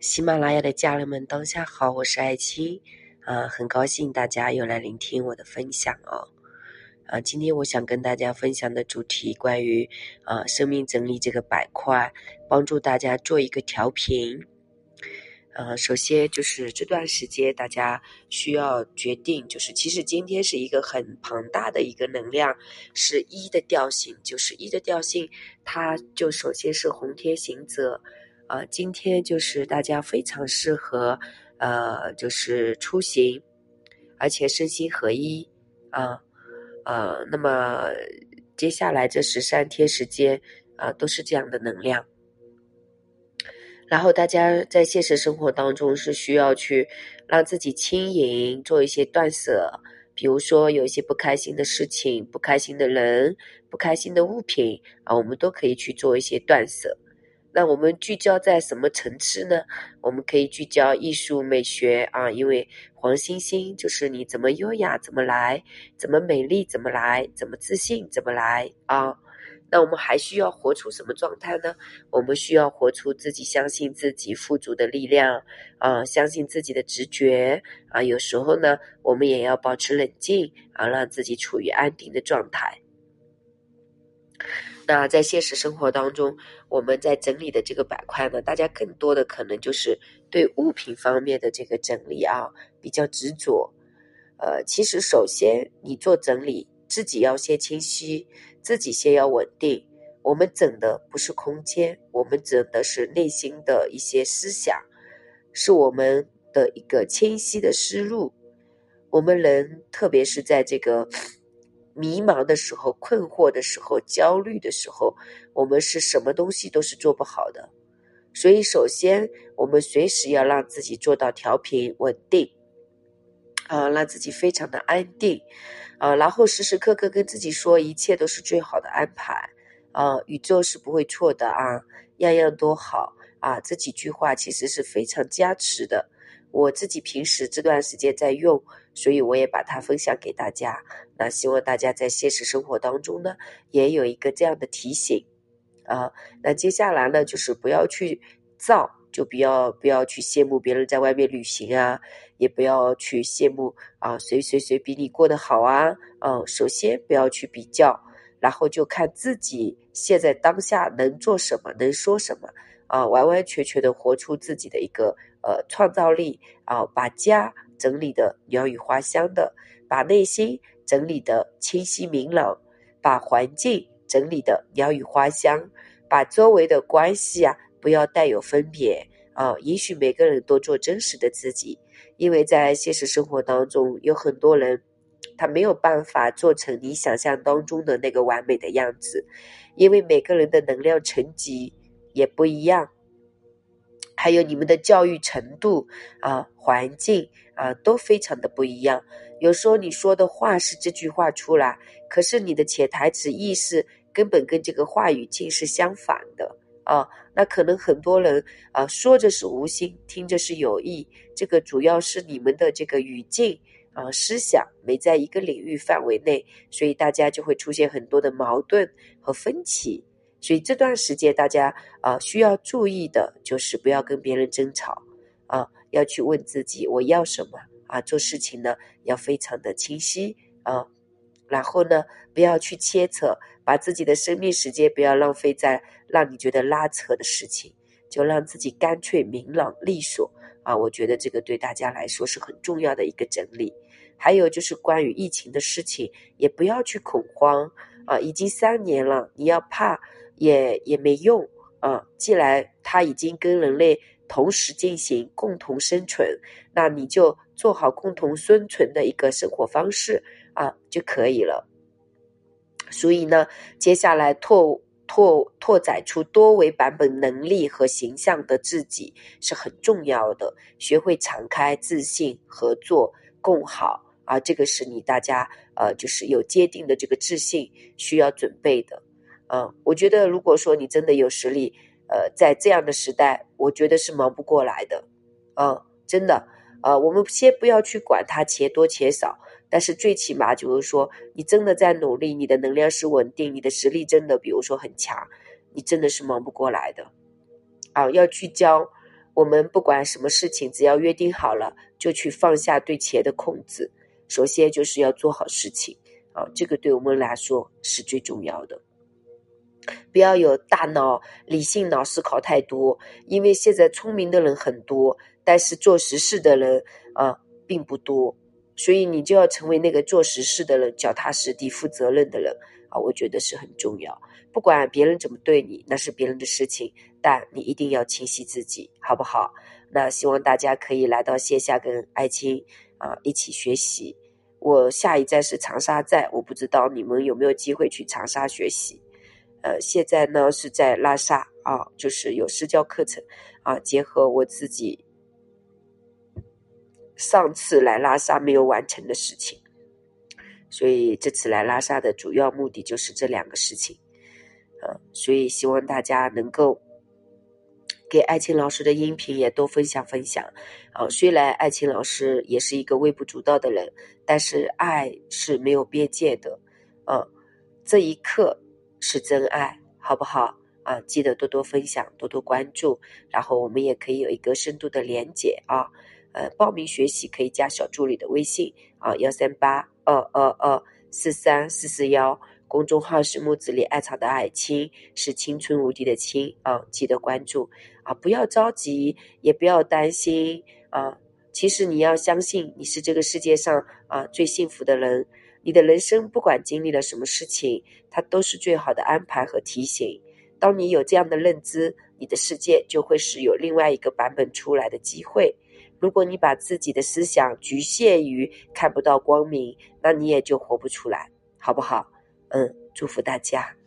喜马拉雅的家人们，当下好，我是爱青，啊，很高兴大家又来聆听我的分享哦，啊，今天我想跟大家分享的主题关于啊生命整理这个板块，帮助大家做一个调频，啊，首先就是这段时间大家需要决定，就是其实今天是一个很庞大的一个能量，是一的调性，就是一的调性，它就首先是红天行者。啊，今天就是大家非常适合，呃，就是出行，而且身心合一啊，呃，那么接下来这十三天时间啊，都是这样的能量。然后大家在现实生活当中是需要去让自己轻盈，做一些断舍，比如说有一些不开心的事情、不开心的人、不开心的物品啊，我们都可以去做一些断舍。那我们聚焦在什么层次呢？我们可以聚焦艺术美学啊，因为黄星星就是你怎么优雅怎么来，怎么美丽怎么来，怎么自信怎么来啊。那我们还需要活出什么状态呢？我们需要活出自己相信自己富足的力量啊，相信自己的直觉啊。有时候呢，我们也要保持冷静啊，让自己处于安定的状态。那在现实生活当中，我们在整理的这个板块呢，大家更多的可能就是对物品方面的这个整理啊，比较执着。呃，其实首先你做整理，自己要先清晰，自己先要稳定。我们整的不是空间，我们整的是内心的一些思想，是我们的一个清晰的思路。我们人，特别是在这个。迷茫的时候、困惑的时候、焦虑的时候，我们是什么东西都是做不好的。所以，首先我们随时要让自己做到调频稳定，啊，让自己非常的安定，啊，然后时时刻刻跟自己说，一切都是最好的安排，啊，宇宙是不会错的啊，样样都好啊，这几句话其实是非常加持的。我自己平时这段时间在用，所以我也把它分享给大家。那希望大家在现实生活当中呢，也有一个这样的提醒啊。那接下来呢，就是不要去造，就不要不要去羡慕别人在外面旅行啊，也不要去羡慕啊谁谁谁比你过得好啊。嗯，首先不要去比较，然后就看自己现在当下能做什么，能说什么啊，完完全全的活出自己的一个。呃，创造力啊，把家整理的鸟语花香的，把内心整理的清晰明朗，把环境整理的鸟语花香，把周围的关系啊，不要带有分别啊，允许每个人都做真实的自己，因为在现实生活当中，有很多人他没有办法做成你想象当中的那个完美的样子，因为每个人的能量层级也不一样。还有你们的教育程度啊，环境啊，都非常的不一样。有时候你说的话是这句话出来，可是你的潜台词意识根本跟这个话语境是相反的啊。那可能很多人啊，说着是无心，听着是有意。这个主要是你们的这个语境啊，思想没在一个领域范围内，所以大家就会出现很多的矛盾和分歧。所以这段时间，大家啊需要注意的就是不要跟别人争吵啊，要去问自己我要什么啊，做事情呢要非常的清晰啊，然后呢不要去牵扯，把自己的生命时间不要浪费在让你觉得拉扯的事情，就让自己干脆明朗利索啊，我觉得这个对大家来说是很重要的一个整理。还有就是关于疫情的事情，也不要去恐慌啊，已经三年了，你要怕。也也没用啊！既然它已经跟人类同时进行共同生存，那你就做好共同生存的一个生活方式啊就可以了。所以呢，接下来拓拓拓展出多维版本能力和形象的自己是很重要的。学会敞开、自信、合作、共好啊，这个是你大家呃，就是有坚定的这个自信需要准备的。嗯，我觉得如果说你真的有实力，呃，在这样的时代，我觉得是忙不过来的。嗯，真的，呃，我们先不要去管它钱多钱少，但是最起码就是说，你真的在努力，你的能量是稳定，你的实力真的，比如说很强，你真的是忙不过来的。啊，要聚焦。我们不管什么事情，只要约定好了，就去放下对钱的控制。首先就是要做好事情啊，这个对我们来说是最重要的。不要有大脑理性脑思考太多，因为现在聪明的人很多，但是做实事的人啊并不多，所以你就要成为那个做实事的人，脚踏实地、负责任的人啊，我觉得是很重要。不管别人怎么对你，那是别人的事情。但你一定要清晰自己，好不好？那希望大家可以来到线下跟爱青啊一起学习。我下一站是长沙站，我不知道你们有没有机会去长沙学习。呃，现在呢是在拉萨啊，就是有私教课程啊，结合我自己上次来拉萨没有完成的事情，所以这次来拉萨的主要目的就是这两个事情。呃，所以希望大家能够。给爱情老师的音频也多分享分享，啊，虽然爱情老师也是一个微不足道的人，但是爱是没有边界的，啊，这一刻是真爱，好不好？啊，记得多多分享，多多关注，然后我们也可以有一个深度的连接啊，呃，报名学习可以加小助理的微信啊，幺三八二二二四三四四幺。公众号是木子里艾草的艾青，是青春无敌的青啊！记得关注啊！不要着急，也不要担心啊！其实你要相信，你是这个世界上啊最幸福的人。你的人生不管经历了什么事情，它都是最好的安排和提醒。当你有这样的认知，你的世界就会是有另外一个版本出来的机会。如果你把自己的思想局限于看不到光明，那你也就活不出来，好不好？嗯，祝福大家。